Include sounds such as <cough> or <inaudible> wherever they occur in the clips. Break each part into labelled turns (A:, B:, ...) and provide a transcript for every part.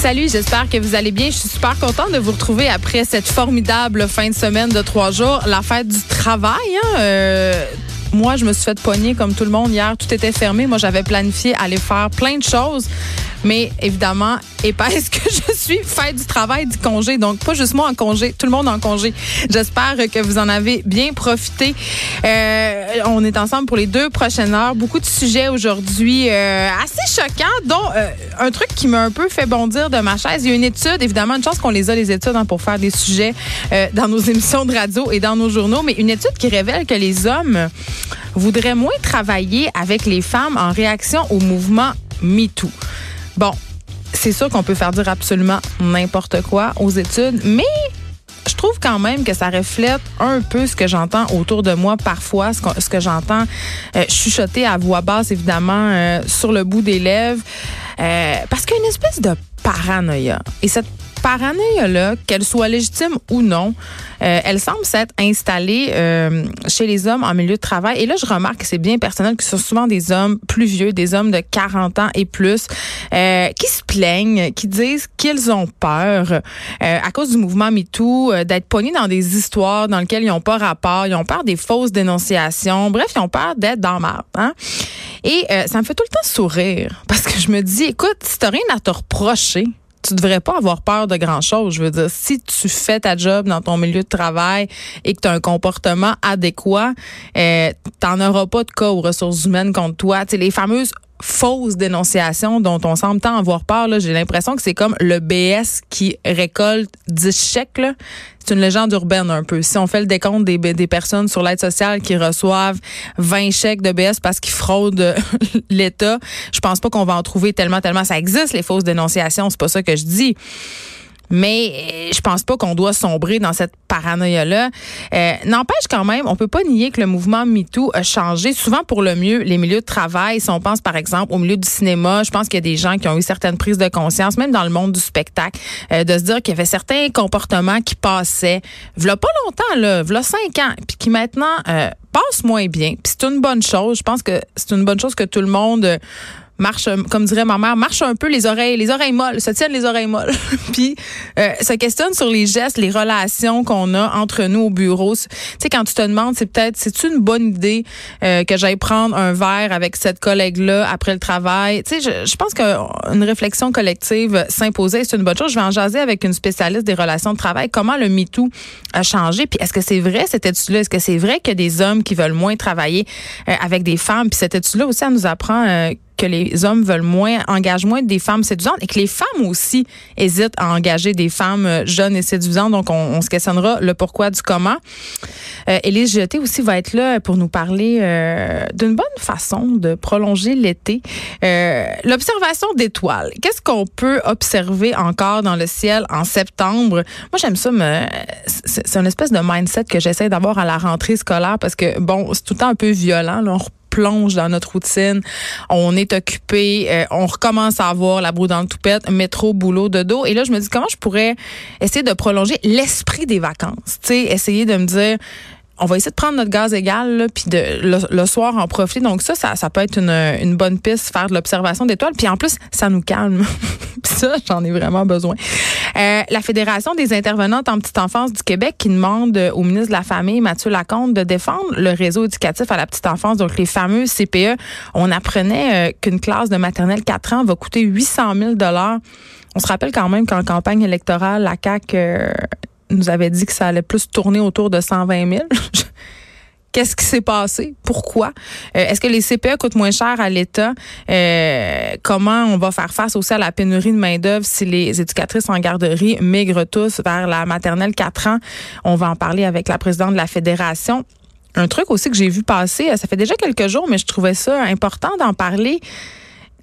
A: Salut, j'espère que vous allez bien. Je suis super contente de vous retrouver après cette formidable fin de semaine de trois jours, la fête du travail. Hein? Euh, moi, je me suis fait pogner comme tout le monde hier. Tout était fermé. Moi, j'avais planifié aller faire plein de choses. Mais évidemment, épaisse que je suis, fête du travail, du congé. Donc, pas juste moi en congé, tout le monde en congé. J'espère que vous en avez bien profité. Euh, on est ensemble pour les deux prochaines heures. Beaucoup de sujets aujourd'hui euh, assez choquants, dont euh, un truc qui m'a un peu fait bondir de ma chaise. Il y a une étude, évidemment, une chance qu'on les a, les études, hein, pour faire des sujets euh, dans nos émissions de radio et dans nos journaux, mais une étude qui révèle que les hommes voudraient moins travailler avec les femmes en réaction au mouvement MeToo. Bon, c'est sûr qu'on peut faire dire absolument n'importe quoi aux études, mais je trouve quand même que ça reflète un peu ce que j'entends autour de moi parfois, ce que, j'entends euh, chuchoter à voix basse, évidemment, euh, sur le bout des lèvres, euh, parce qu'il y a une espèce de paranoïa. Paranoïa-là, qu'elle soit légitime ou non, euh, elle semble s'être installée euh, chez les hommes en milieu de travail. Et là, je remarque que c'est bien personnel que ce sont souvent des hommes plus vieux, des hommes de 40 ans et plus, euh, qui se plaignent, qui disent qu'ils ont peur euh, à cause du mouvement MeToo, euh, d'être pognés dans des histoires dans lesquelles ils n'ont pas rapport, ils ont peur des fausses dénonciations. Bref, ils ont peur d'être dans marde. Hein? Et euh, ça me fait tout le temps sourire parce que je me dis, écoute, si t'as rien à te reprocher, tu devrais pas avoir peur de grand chose. Je veux dire, si tu fais ta job dans ton milieu de travail et que tu as un comportement adéquat, euh, t'en auras pas de cas aux ressources humaines contre toi. Tu les fameuses fausses dénonciations dont on semble tant avoir peur, j'ai l'impression que c'est comme le BS qui récolte 10 chèques. C'est une légende urbaine un peu. Si on fait le décompte des, des personnes sur l'aide sociale qui reçoivent 20 chèques de BS parce qu'ils fraudent <laughs> l'État, je pense pas qu'on va en trouver tellement, tellement. Ça existe, les fausses dénonciations, c'est pas ça que je dis. Mais euh, je pense pas qu'on doit sombrer dans cette paranoïa-là. Euh, N'empêche quand même, on peut pas nier que le mouvement MeToo a changé souvent pour le mieux les milieux de travail. Si on pense par exemple au milieu du cinéma, je pense qu'il y a des gens qui ont eu certaines prises de conscience, même dans le monde du spectacle, euh, de se dire qu'il y avait certains comportements qui passaient, v'là pas longtemps, là, v'là cinq ans, puis qui maintenant euh, passent moins bien. Puis c'est une bonne chose. Je pense que c'est une bonne chose que tout le monde euh, marche, comme dirait ma mère, marche un peu les oreilles, les oreilles molles, se tiennent les oreilles molles. <laughs> Puis euh, se questionne sur les gestes, les relations qu'on a entre nous au bureau. Tu sais, quand tu te demandes, c'est peut-être, c'est une bonne idée euh, que j'aille prendre un verre avec cette collègue-là après le travail? Tu sais, je, je pense qu'une réflexion collective s'imposer, c'est une bonne chose. Je vais en jaser avec une spécialiste des relations de travail. Comment le MeToo a changé? Puis est-ce que c'est vrai cette étude-là? Est-ce que c'est vrai a des hommes qui veulent moins travailler euh, avec des femmes? Puis cette étude-là aussi, elle nous apprend euh, que les hommes veulent moins, engagent moins des femmes séduisantes et que les femmes aussi hésitent à engager des femmes euh, jeunes et séduisantes. Donc, on, se questionnera le pourquoi du comment. Euh, Élise aussi va être là pour nous parler euh, d'une bonne façon de prolonger l'été. Euh, L'observation d'étoiles. Qu'est-ce qu'on peut observer encore dans le ciel en septembre? Moi, j'aime ça. Me, c'est, une espèce de mindset que j'essaie d'avoir à la rentrée scolaire parce que, bon, c'est tout le temps un peu violent. Là. Plonge dans notre routine, on est occupé, euh, on recommence à avoir la boue dans le toupette, métro, boulot, de dos. Et là, je me dis comment je pourrais essayer de prolonger l'esprit des vacances? Tu sais, essayer de me dire on va essayer de prendre notre gaz égal, là, puis de le, soir en profiter. Donc ça, ça, ça peut être une, une bonne piste, faire de l'observation d'étoiles. Puis en plus, ça nous calme. <laughs> puis ça, j'en ai vraiment besoin. Euh, la Fédération des intervenantes en petite enfance du Québec qui demande au ministre de la Famille, Mathieu Lacombe, de défendre le réseau éducatif à la petite enfance, donc les fameux CPE. On apprenait euh, qu'une classe de maternelle 4 ans va coûter 800 000 On se rappelle quand même qu'en campagne électorale, la CAQ euh, nous avait dit que ça allait plus tourner autour de 120 000. <laughs> Qu'est-ce qui s'est passé? Pourquoi? Euh, Est-ce que les CPE coûtent moins cher à l'État? Euh, comment on va faire face aussi à la pénurie de main-d'œuvre si les éducatrices en garderie migrent tous vers la maternelle 4 ans? On va en parler avec la présidente de la Fédération. Un truc aussi que j'ai vu passer, ça fait déjà quelques jours, mais je trouvais ça important d'en parler.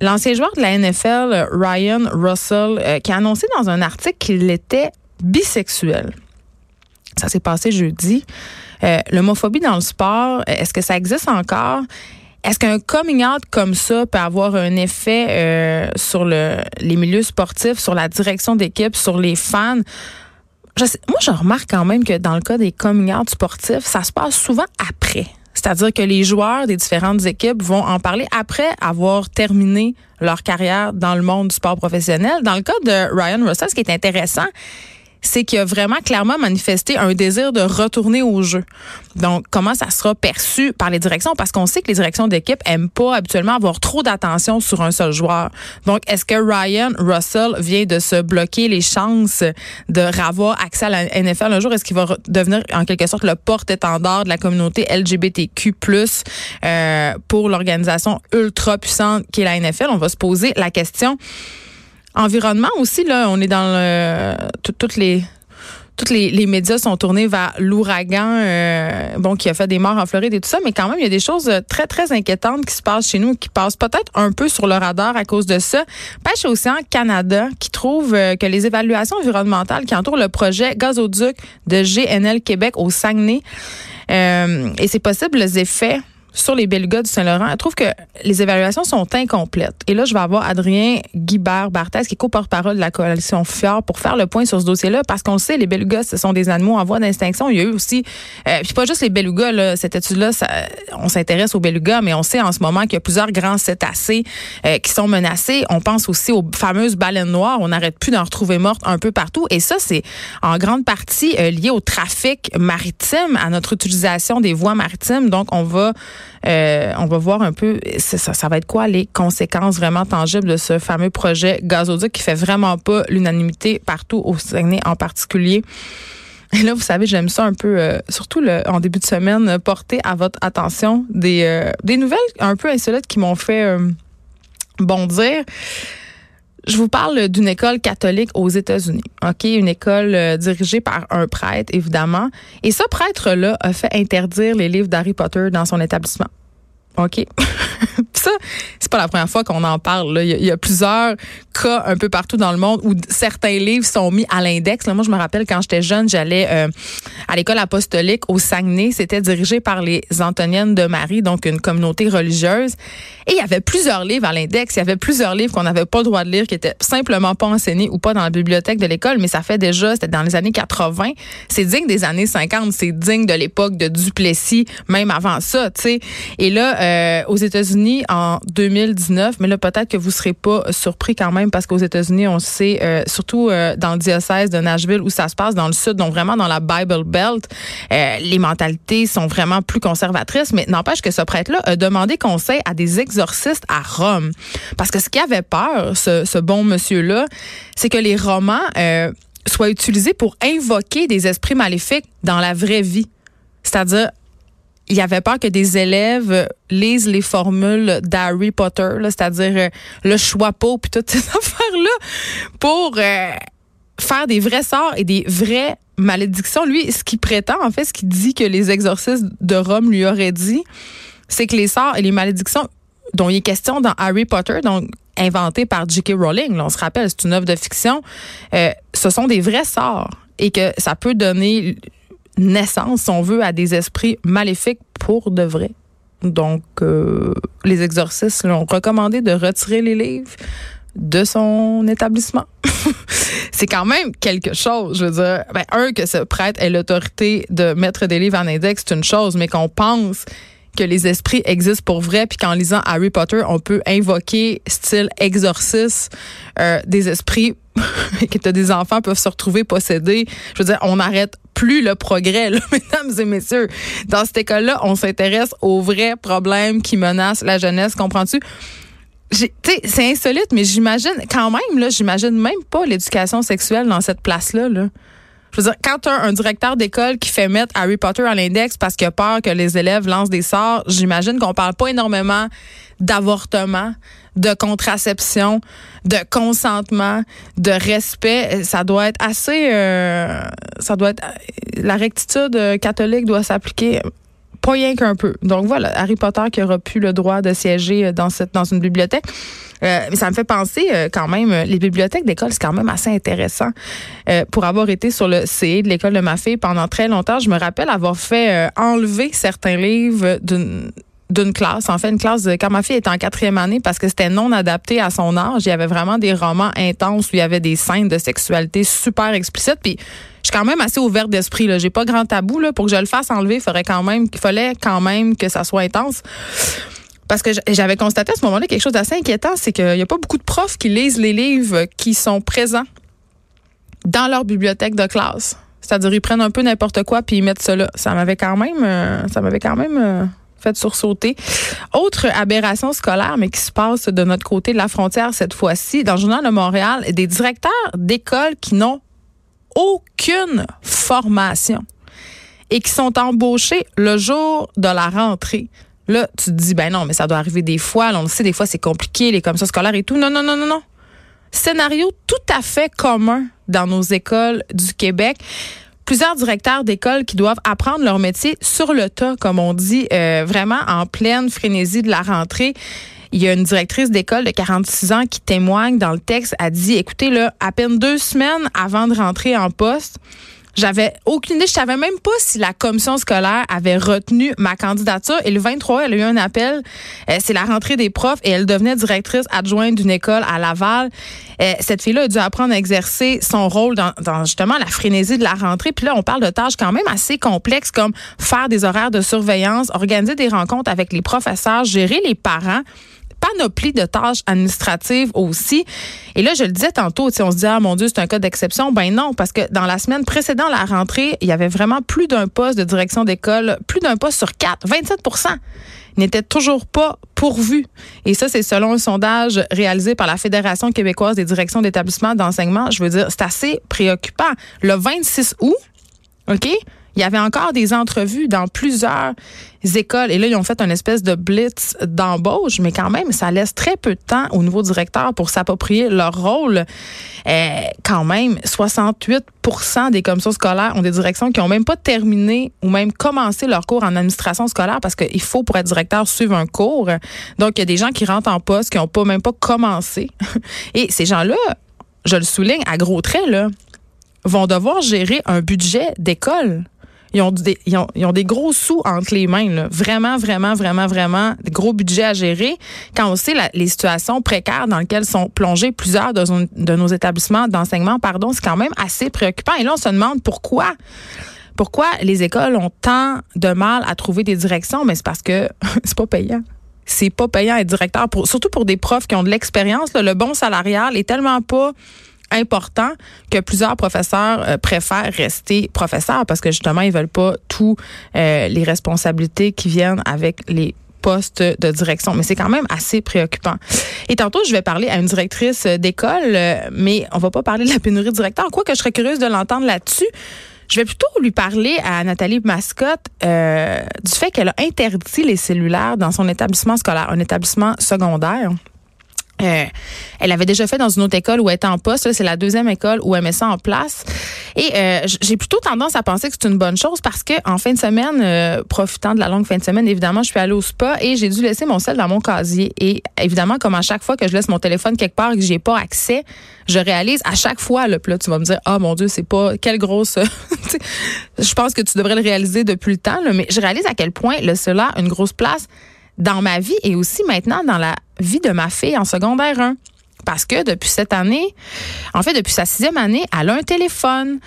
A: L'ancien joueur de la NFL, Ryan Russell, euh, qui a annoncé dans un article qu'il était bisexuel. Ça s'est passé jeudi. Euh, L'homophobie dans le sport, est-ce que ça existe encore? Est-ce qu'un coming out comme ça peut avoir un effet euh, sur le, les milieux sportifs, sur la direction d'équipe, sur les fans? Je moi, je remarque quand même que dans le cas des coming out sportifs, ça se passe souvent après C'est-à-dire que les joueurs des différentes équipes vont en parler après avoir terminé leur carrière dans le monde du sport professionnel. Dans le cas de Ryan Russell, ce qui est intéressant, c'est qu'il a vraiment clairement manifesté un désir de retourner au jeu. Donc, comment ça sera perçu par les directions? Parce qu'on sait que les directions d'équipe aiment pas habituellement avoir trop d'attention sur un seul joueur. Donc, est-ce que Ryan Russell vient de se bloquer les chances de avoir accès à la NFL un jour? Est-ce qu'il va devenir en quelque sorte le porte-étendard de la communauté LGBTQ+, euh, pour l'organisation ultra puissante qui est la NFL? On va se poser la question. Environnement aussi, là, on est dans le, toutes les tous les, médias sont tournés vers l'ouragan, euh, bon, qui a fait des morts en Floride et tout ça, mais quand même, il y a des choses très, très inquiétantes qui se passent chez nous, qui passent peut-être un peu sur le radar à cause de ça. Pêche Océan Canada, qui trouve euh, que les évaluations environnementales qui entourent le projet gazoduc de GNL Québec au Saguenay, euh, et c'est possible les effets sur les Belgas du Saint-Laurent, elle trouve que les évaluations sont incomplètes. Et là, je vais avoir Adrien Guibert-Barthès, qui est co-porte-parole de la coalition FIOR, pour faire le point sur ce dossier-là, parce qu'on sait, les belugas, ce sont des animaux en voie d'extinction. Il y a eu aussi, euh, puis pas juste les belugas, là, cette étude-là, on s'intéresse aux belugas, mais on sait en ce moment qu'il y a plusieurs grands cétacés euh, qui sont menacés. On pense aussi aux fameuses baleines noires. On n'arrête plus d'en retrouver mortes un peu partout. Et ça, c'est en grande partie euh, lié au trafic maritime, à notre utilisation des voies maritimes. Donc, on va euh, on va voir un peu, ça, va être quoi les conséquences vraiment tangibles de ce fameux projet gazoduc qui fait vraiment pas l'unanimité partout au Saguenay en particulier. Et là, vous savez, j'aime ça un peu, euh, surtout en début de semaine, porter à votre attention des, euh, des nouvelles un peu insolites qui m'ont fait bondir. Je vous parle d'une école catholique aux États-Unis. OK, une école euh, dirigée par un prêtre évidemment, et ce prêtre là a fait interdire les livres d'Harry Potter dans son établissement. OK? <laughs> ça, c'est pas la première fois qu'on en parle. Il, y a, plusieurs cas un peu partout dans le monde où certains livres sont mis à l'index. Moi, je me rappelle quand j'étais jeune, j'allais euh, à l'école apostolique au Saguenay. C'était dirigé par les Antoniennes de Marie, donc une communauté religieuse. Et il y avait plusieurs livres à l'index. Il y avait plusieurs livres qu'on n'avait pas le droit de lire, qui étaient simplement pas enseignés ou pas dans la bibliothèque de l'école. Mais ça fait déjà, c'était dans les années 80. C'est digne des années 50. C'est digne de l'époque de Duplessis, même avant ça, tu sais. Et là, euh, aux États-Unis, en 2019, mais là, peut-être que vous serez pas surpris quand même parce qu'aux États-Unis, on sait, euh, surtout euh, dans le diocèse de Nashville où ça se passe dans le sud, donc vraiment dans la Bible Belt, les mentalités sont vraiment plus conservatrices, mais n'empêche que ce prêtre-là a demandé conseil à des exorcistes à Rome. Parce que ce qui avait peur, ce, ce bon monsieur-là, c'est que les romans soient utilisés pour invoquer des esprits maléfiques dans la vraie vie. C'est-à-dire il avait peur que des élèves lisent les formules d'Harry Potter, c'est-à-dire euh, le choix pot puis toutes ces <laughs> affaires-là, pour euh, faire des vrais sorts et des vraies malédictions. Lui, ce qu'il prétend, en fait, ce qu'il dit que les exorcistes de Rome lui auraient dit, c'est que les sorts et les malédictions dont il est question dans Harry Potter, donc inventé par J.K. Rowling, on se rappelle, c'est une œuvre de fiction, euh, ce sont des vrais sorts et que ça peut donner naissance, si on veut, à des esprits maléfiques pour de vrai. Donc, euh, les exorcistes l'ont recommandé de retirer les livres de son établissement. <laughs> c'est quand même quelque chose. Je veux dire, ben, un, que ce prêtre ait l'autorité de mettre des livres en index, c'est une chose, mais qu'on pense que les esprits existent pour vrai, puis qu'en lisant Harry Potter, on peut invoquer, style exorcisme, euh, des esprits <laughs> que des enfants peuvent se retrouver possédés. Je veux dire, on n'arrête plus le progrès, là, <laughs> mesdames et messieurs. Dans cette école-là, on s'intéresse aux vrais problèmes qui menacent la jeunesse, comprends-tu? C'est insolite, mais j'imagine quand même, là, j'imagine même pas l'éducation sexuelle dans cette place-là. Là. Quand un directeur d'école qui fait mettre Harry Potter à l'index parce qu'il a peur que les élèves lancent des sorts, j'imagine qu'on parle pas énormément d'avortement, de contraception, de consentement, de respect. Ça doit être assez, euh, ça doit être, la rectitude catholique doit s'appliquer pas rien qu'un peu. Donc voilà, Harry Potter qui aura plus le droit de siéger dans cette dans une bibliothèque. Euh, mais ça me fait penser euh, quand même, les bibliothèques d'école, c'est quand même assez intéressant. Euh, pour avoir été sur le CE de l'école de ma fille pendant très longtemps, je me rappelle avoir fait enlever certains livres d'une d'une classe, en fait, une classe de, quand ma fille était en quatrième année parce que c'était non adapté à son âge. Il y avait vraiment des romans intenses où il y avait des scènes de sexualité super explicites. Puis je suis quand même assez ouverte d'esprit. Là. J'ai pas grand tabou. Pour que je le fasse enlever, il faudrait quand même, il fallait quand même que ça soit intense. Parce que j'avais constaté à ce moment-là quelque chose d'assez inquiétant, c'est qu'il n'y a pas beaucoup de profs qui lisent les livres qui sont présents dans leur bibliothèque de classe. C'est-à-dire ils prennent un peu n'importe quoi puis ils mettent cela. Ça m'avait quand même, euh, ça m'avait quand même euh, fait sursauter. Autre aberration scolaire, mais qui se passe de notre côté de la frontière cette fois-ci, dans le journal de Montréal, des directeurs d'écoles qui n'ont aucune formation et qui sont embauchés le jour de la rentrée. Là, tu te dis, ben non, mais ça doit arriver des fois. on le sait, des fois, c'est compliqué, les commissions scolaires et tout. Non, non, non, non, non. Scénario tout à fait commun dans nos écoles du Québec plusieurs directeurs d'écoles qui doivent apprendre leur métier sur le tas, comme on dit, euh, vraiment en pleine frénésie de la rentrée. Il y a une directrice d'école de 46 ans qui témoigne dans le texte, a dit, écoutez, là, à peine deux semaines avant de rentrer en poste, j'avais aucune idée. Je savais même pas si la commission scolaire avait retenu ma candidature. Et le 23, elle a eu un appel. Euh, c'est la rentrée des profs et elle devenait directrice adjointe d'une école à Laval. Euh, cette fille-là a dû apprendre à exercer son rôle dans, dans, justement la frénésie de la rentrée. Puis là, on parle de tâches quand même assez complexes comme faire des horaires de surveillance, organiser des rencontres avec les professeurs, gérer les parents panoplie de tâches administratives aussi. Et là, je le disais tantôt, on se dit, ah mon Dieu, c'est un cas d'exception. Ben non, parce que dans la semaine précédente la rentrée, il y avait vraiment plus d'un poste de direction d'école, plus d'un poste sur quatre, 27% n'était toujours pas pourvu. Et ça, c'est selon un sondage réalisé par la Fédération québécoise des directions d'établissements d'enseignement. Je veux dire, c'est assez préoccupant. Le 26 août, OK? Il y avait encore des entrevues dans plusieurs écoles. Et là, ils ont fait une espèce de blitz d'embauche, mais quand même, ça laisse très peu de temps au nouveau directeur pour s'approprier leur rôle. Euh, quand même, 68% des commissions scolaires ont des directions qui n'ont même pas terminé ou même commencé leur cours en administration scolaire parce qu'il faut, pour être directeur, suivre un cours. Donc, il y a des gens qui rentrent en poste qui n'ont pas même pas commencé. <laughs> Et ces gens-là, je le souligne à gros traits, là, vont devoir gérer un budget d'école. Ils ont, des, ils, ont, ils ont des gros sous entre les mains. Là. Vraiment, vraiment, vraiment, vraiment, des gros budgets à gérer. Quand on sait la, les situations précaires dans lesquelles sont plongés plusieurs de, nos établissements d'enseignement, pardon, c'est quand même assez préoccupant. Et là, on se demande pourquoi. Pourquoi les écoles ont tant de mal à trouver des directions? Mais c'est parce que <laughs> c'est pas payant c'est pas payant être directeur, pour, surtout pour des profs qui ont de l'expérience. Le bon salarial est tellement pas important que plusieurs professeurs euh, préfèrent rester professeurs parce que justement, ils veulent pas tous euh, les responsabilités qui viennent avec les postes de direction. Mais c'est quand même assez préoccupant. Et tantôt, je vais parler à une directrice d'école, euh, mais on va pas parler de la pénurie de directeur. Quoi que je serais curieuse de l'entendre là-dessus. Je vais plutôt lui parler à Nathalie Mascotte du fait qu'elle a interdit les cellulaires dans son établissement scolaire, un établissement secondaire. Euh, elle avait déjà fait dans une autre école où elle était en poste. C'est la deuxième école où elle met ça en place. Et euh, j'ai plutôt tendance à penser que c'est une bonne chose parce que en fin de semaine, euh, profitant de la longue fin de semaine, évidemment, je suis allée au spa et j'ai dû laisser mon sel dans mon casier. Et évidemment, comme à chaque fois que je laisse mon téléphone quelque part et que j'ai pas accès, je réalise à chaque fois, là, tu vas me dire, ah mon Dieu, c'est pas quelle grosse. <laughs> je pense que tu devrais le réaliser depuis le temps, mais je réalise à quel point le cela a une grosse place dans ma vie et aussi maintenant dans la vie de ma fille en secondaire 1. Parce que depuis cette année, en fait, depuis sa sixième année, elle a un téléphone.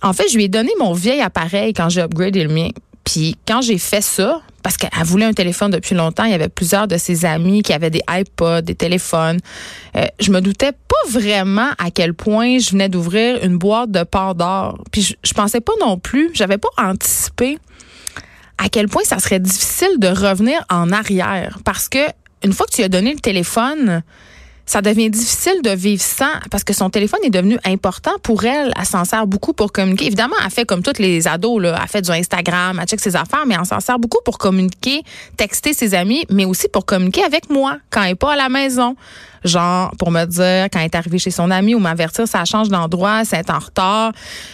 A: En fait, je lui ai donné mon vieil appareil quand j'ai upgradé le mien. Puis quand j'ai fait ça, parce qu'elle voulait un téléphone depuis longtemps, il y avait plusieurs de ses amis qui avaient des iPods, des téléphones. Euh, je me doutais pas vraiment à quel point je venais d'ouvrir une boîte de d'or. Puis je, je pensais pas non plus, j'avais pas anticipé à quel point ça serait difficile de revenir en arrière. Parce que une fois que tu as donné le téléphone, ça devient difficile de vivre sans parce que son téléphone est devenu important pour elle. Elle s'en sert beaucoup pour communiquer. Évidemment, elle fait comme toutes les ados, là. elle fait du Instagram, elle check ses affaires, mais elle s'en sert beaucoup pour communiquer, texter ses amis, mais aussi pour communiquer avec moi quand elle n'est pas à la maison. Genre, pour me dire quand elle est arrivée chez son ami ou m'avertir ça change d'endroit, c'est en retard.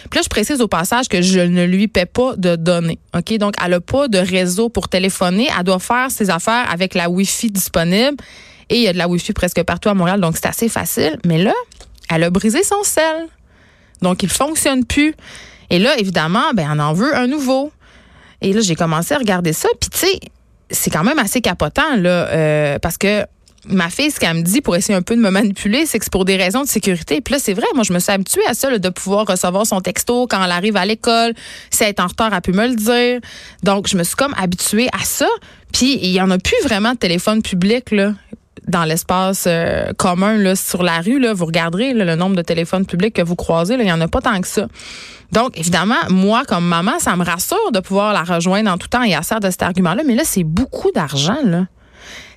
A: Puis là, je précise au passage que je ne lui paie pas de données. OK? Donc, elle n'a pas de réseau pour téléphoner. Elle doit faire ses affaires avec la Wi-Fi disponible. Et il y a de la Wi-Fi presque partout à Montréal, donc c'est assez facile. Mais là, elle a brisé son sel. Donc, il fonctionne plus. Et là, évidemment, ben, on en veut un nouveau. Et là, j'ai commencé à regarder ça. Puis, tu sais, c'est quand même assez capotant, là, euh, parce que ma fille, ce qu'elle me dit pour essayer un peu de me manipuler, c'est que c'est pour des raisons de sécurité. Puis là, c'est vrai, moi, je me suis habituée à ça, de pouvoir recevoir son texto quand elle arrive à l'école. Si elle est en retard, elle peut me le dire. Donc, je me suis comme habituée à ça. Puis, il y en a plus vraiment de téléphone public, là dans l'espace euh, commun là, sur la rue, là, vous regarderez le nombre de téléphones publics que vous croisez, il n'y en a pas tant que ça. Donc, évidemment, moi, comme maman, ça me rassure de pouvoir la rejoindre en tout temps et à sert de cet argument-là, mais là, c'est beaucoup d'argent, là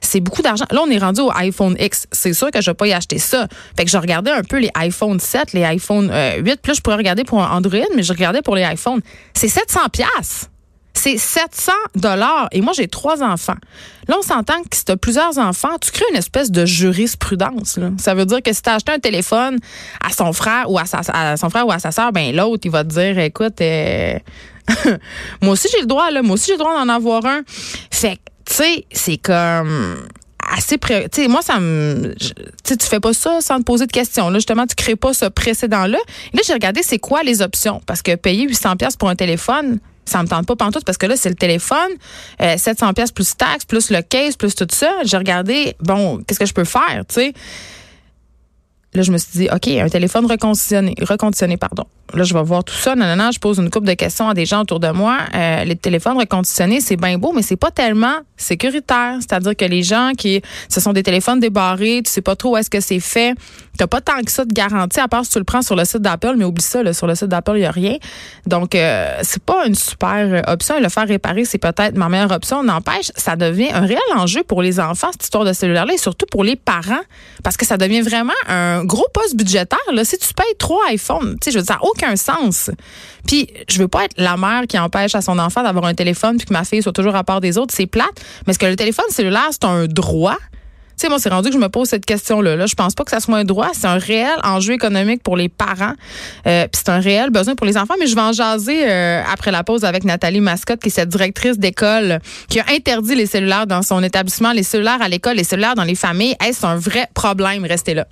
A: c'est beaucoup d'argent. Là, on est rendu au iPhone X. C'est sûr que je vais pas y acheter ça. Fait que je regardais un peu les iPhone 7, les iPhone 8. Euh, Puis là, je pourrais regarder pour un Android, mais je regardais pour les iPhones. C'est 700 pièces. C'est 700 dollars. Et moi, j'ai trois enfants. Là, on s'entend que si tu as plusieurs enfants, tu crées une espèce de jurisprudence. Ça veut dire que si tu as acheté un téléphone à son frère ou à, sa, son frère ou à sa soeur, ben l'autre, il va te dire, écoute, euh, <laughs> moi aussi j'ai le droit, là, moi aussi j'ai le droit d'en avoir un. Fait tu sais, c'est comme assez pré... tu sais moi ça me tu tu fais pas ça sans te poser de questions là justement tu crées pas ce précédent là là j'ai regardé c'est quoi les options? Parce que payer 800 pièces pour un téléphone ça me tente pas pantoute parce que là c'est le téléphone 700 euh, pièces plus taxes plus le case plus tout ça. J'ai regardé bon qu'est-ce que je peux faire tu sais? Là je me suis dit OK un téléphone reconditionné reconditionné pardon là, je vais voir tout ça. Non, non, je pose une couple de questions à des gens autour de moi. Euh, les téléphones reconditionnés, c'est bien beau, mais c'est pas tellement sécuritaire. C'est-à-dire que les gens qui, ce sont des téléphones débarrés, tu sais pas trop où est-ce que c'est fait. T'as pas tant que ça de garantie, à part si tu le prends sur le site d'Apple, mais oublie ça, là, sur le site d'Apple, il y a rien. Donc, euh, c'est pas une super option. Le faire réparer, c'est peut-être ma meilleure option. N'empêche, ça devient un réel enjeu pour les enfants, cette histoire de cellulaire-là, et surtout pour les parents, parce que ça devient vraiment un gros poste budgétaire. Là. Si tu payes trois iPhones, je veux dire, aucun un sens. Puis, je veux pas être la mère qui empêche à son enfant d'avoir un téléphone puis que ma fille soit toujours à part des autres. C'est plate. Mais est-ce que le téléphone cellulaire, c'est un droit? Tu sais, moi, c'est rendu que je me pose cette question-là. Là, je pense pas que ça soit un droit. C'est un réel enjeu économique pour les parents. Euh, puis c'est un réel besoin pour les enfants. Mais je vais en jaser euh, après la pause avec Nathalie Mascotte, qui est cette directrice d'école qui a interdit les cellulaires dans son établissement, les cellulaires à l'école, les cellulaires dans les familles. Est-ce un vrai problème? Restez là.